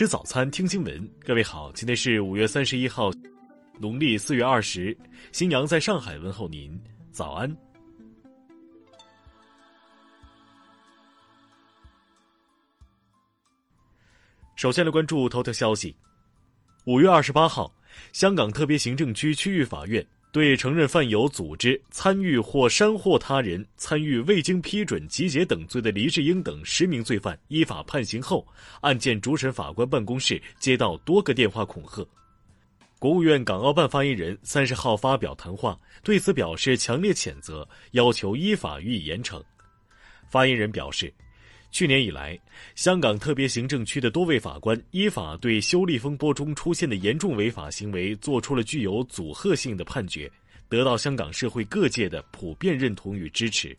吃早餐，听新闻。各位好，今天是五月三十一号，农历四月二十。新阳在上海问候您，早安。首先来关注头条消息。五月二十八号，香港特别行政区区域法院。对承认犯有组织、参与或煽惑他人参与未经批准集结等罪的黎智英等十名罪犯依法判刑后，案件主审法官办公室接到多个电话恐吓。国务院港澳办发言人三十号发表谈话，对此表示强烈谴责，要求依法予以严惩。发言人表示。去年以来，香港特别行政区的多位法官依法对修例风波中出现的严重违法行为作出了具有阻吓性的判决，得到香港社会各界的普遍认同与支持。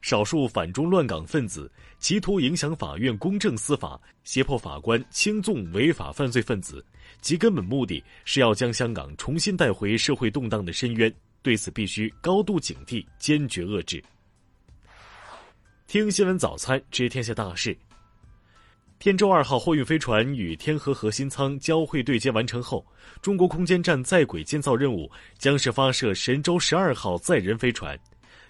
少数反中乱港分子企图影响法院公正司法，胁迫法官轻纵违法犯罪分子，其根本目的是要将香港重新带回社会动荡的深渊。对此，必须高度警惕，坚决遏制。听新闻早餐知天下大事。天舟二号货运飞船与天河核心舱交会对接完成后，中国空间站在轨建造任务将是发射神舟十二号载人飞船。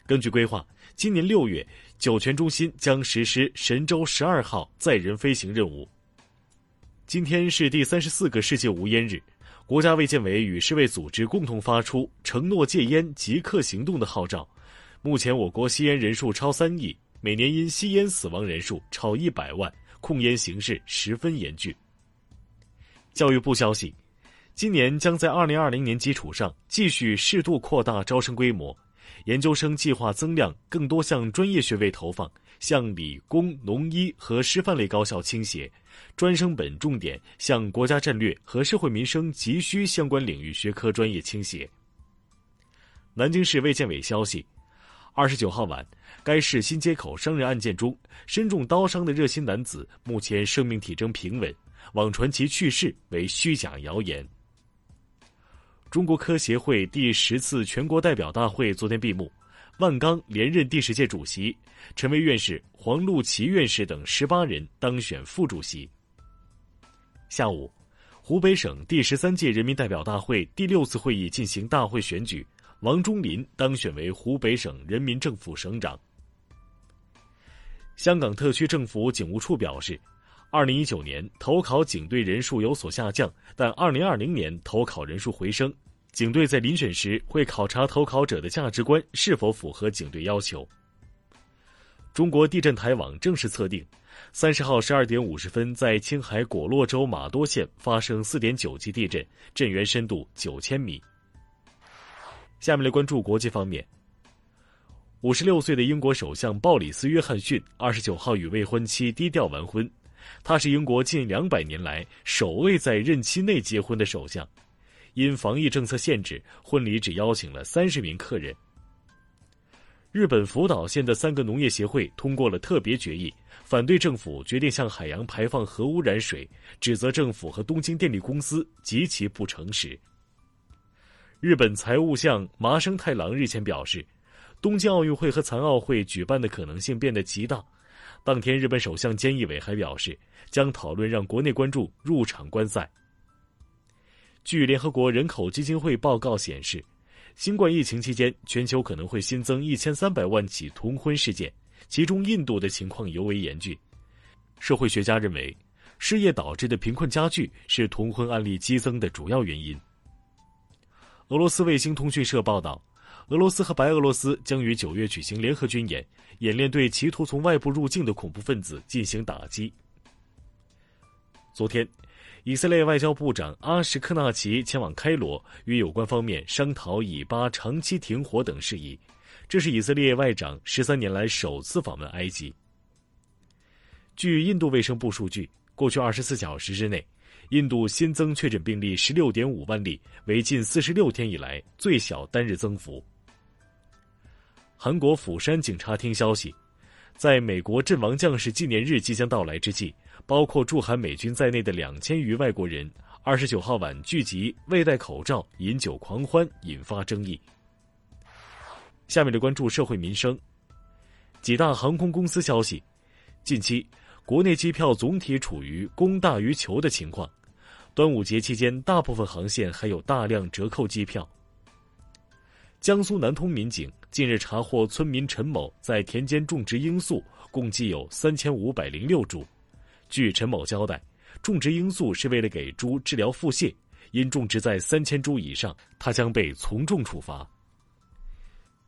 根据规划，今年六月，酒泉中心将实施神舟十二号载人飞行任务。今天是第三十四个世界无烟日，国家卫健委与世卫组织共同发出承诺戒烟即刻行动的号召。目前，我国吸烟人数超三亿。每年因吸烟死亡人数超一百万，控烟形势十分严峻。教育部消息，今年将在二零二零年基础上继续适度扩大招生规模，研究生计划增量更多向专业学位投放，向理工、农医和师范类高校倾斜，专升本重点向国家战略和社会民生急需相关领域学科专业倾斜。南京市卫健委消息。二十九号晚，该市新街口伤人案件中，身中刀伤的热心男子目前生命体征平稳，网传其去世为虚假谣言。中国科协会第十次全国代表大会昨天闭幕，万钢连任第十届主席，陈薇院士、黄路奇院士等十八人当选副主席。下午，湖北省第十三届人民代表大会第六次会议进行大会选举。王忠林当选为湖北省人民政府省长。香港特区政府警务处表示，二零一九年投考警队人数有所下降，但二零二零年投考人数回升。警队在遴选时会考察投考者的价值观是否符合警队要求。中国地震台网正式测定，三十号十二点五十分在青海果洛州玛多县发生四点九级地震，震源深度九千米。下面来关注国际方面。五十六岁的英国首相鲍里斯·约翰逊二十九号与未婚妻低调完婚，他是英国近两百年来首位在任期内结婚的首相。因防疫政策限制，婚礼只邀请了三十名客人。日本福岛县的三个农业协会通过了特别决议，反对政府决定向海洋排放核污染水，指责政府和东京电力公司极其不诚实。日本财务相麻生太郎日前表示，东京奥运会和残奥会举办的可能性变得极大。当天，日本首相菅义伟还表示，将讨论让国内观众入场观赛。据联合国人口基金会报告显示，新冠疫情期间，全球可能会新增一千三百万起同婚事件，其中印度的情况尤为严峻。社会学家认为，失业导致的贫困加剧是同婚案例激增的主要原因。俄罗斯卫星通讯社报道，俄罗斯和白俄罗斯将于九月举行联合军演，演练对企图从外部入境的恐怖分子进行打击。昨天，以色列外交部长阿什克纳奇前往开罗，与有关方面商讨以巴长期停火等事宜。这是以色列外长十三年来首次访问埃及。据印度卫生部数据，过去二十四小时之内。印度新增确诊病例十六点五万例，为近四十六天以来最小单日增幅。韩国釜山警察厅消息，在美国阵亡将士纪念日即将到来之际，包括驻韩美军在内的两千余外国人，二十九号晚聚集未戴口罩饮酒狂欢，引发争议。下面的关注社会民生，几大航空公司消息，近期。国内机票总体处于供大于求的情况。端午节期间，大部分航线还有大量折扣机票。江苏南通民警近日查获村民陈某在田间种植罂粟，共计有三千五百零六株。据陈某交代，种植罂粟是为了给猪治疗腹泻，因种植在三千株以上，他将被从重处罚。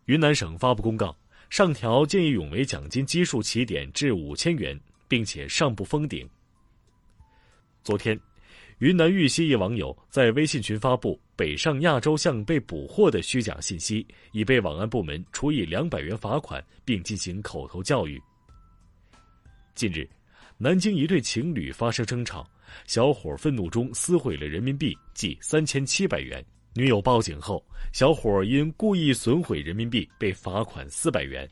云南省发布公告，上调见义勇为奖金基数起点至五千元，并且上不封顶。昨天。云南玉溪一网友在微信群发布北上亚洲象被捕获的虚假信息，已被网安部门处以两百元罚款，并进行口头教育。近日，南京一对情侣发生争吵，小伙愤怒中撕毁了人民币计三千七百元。女友报警后，小伙因故意损毁人民币被罚款四百元。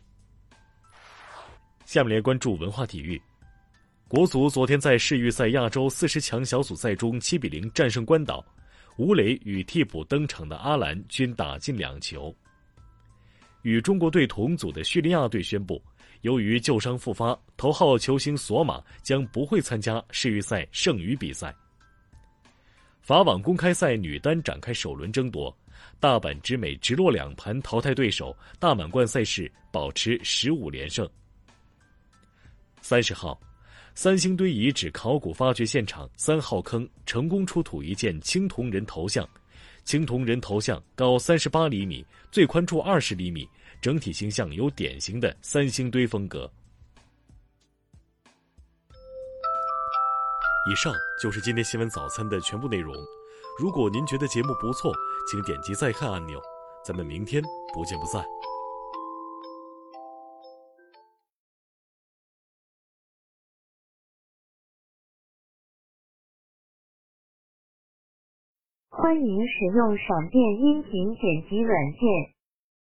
下面来关注文化体育。国足昨天在世预赛亚洲四十强小组赛中七比零战胜关岛，吴磊与替补登场的阿兰均打进两球。与中国队同组的叙利亚队宣布，由于旧伤复发，头号球星索马将不会参加世预赛剩余比赛。法网公开赛女单展开首轮争夺，大阪直美直落两盘淘汰对手，大满贯赛事保持十五连胜。三十号。三星堆遗址考古发掘现场三号坑成功出土一件青铜人头像，青铜人头像高三十八厘米，最宽处二十厘米，整体形象有典型的三星堆风格。以上就是今天新闻早餐的全部内容。如果您觉得节目不错，请点击再看按钮。咱们明天不见不散。欢迎使用闪电音频剪辑软件。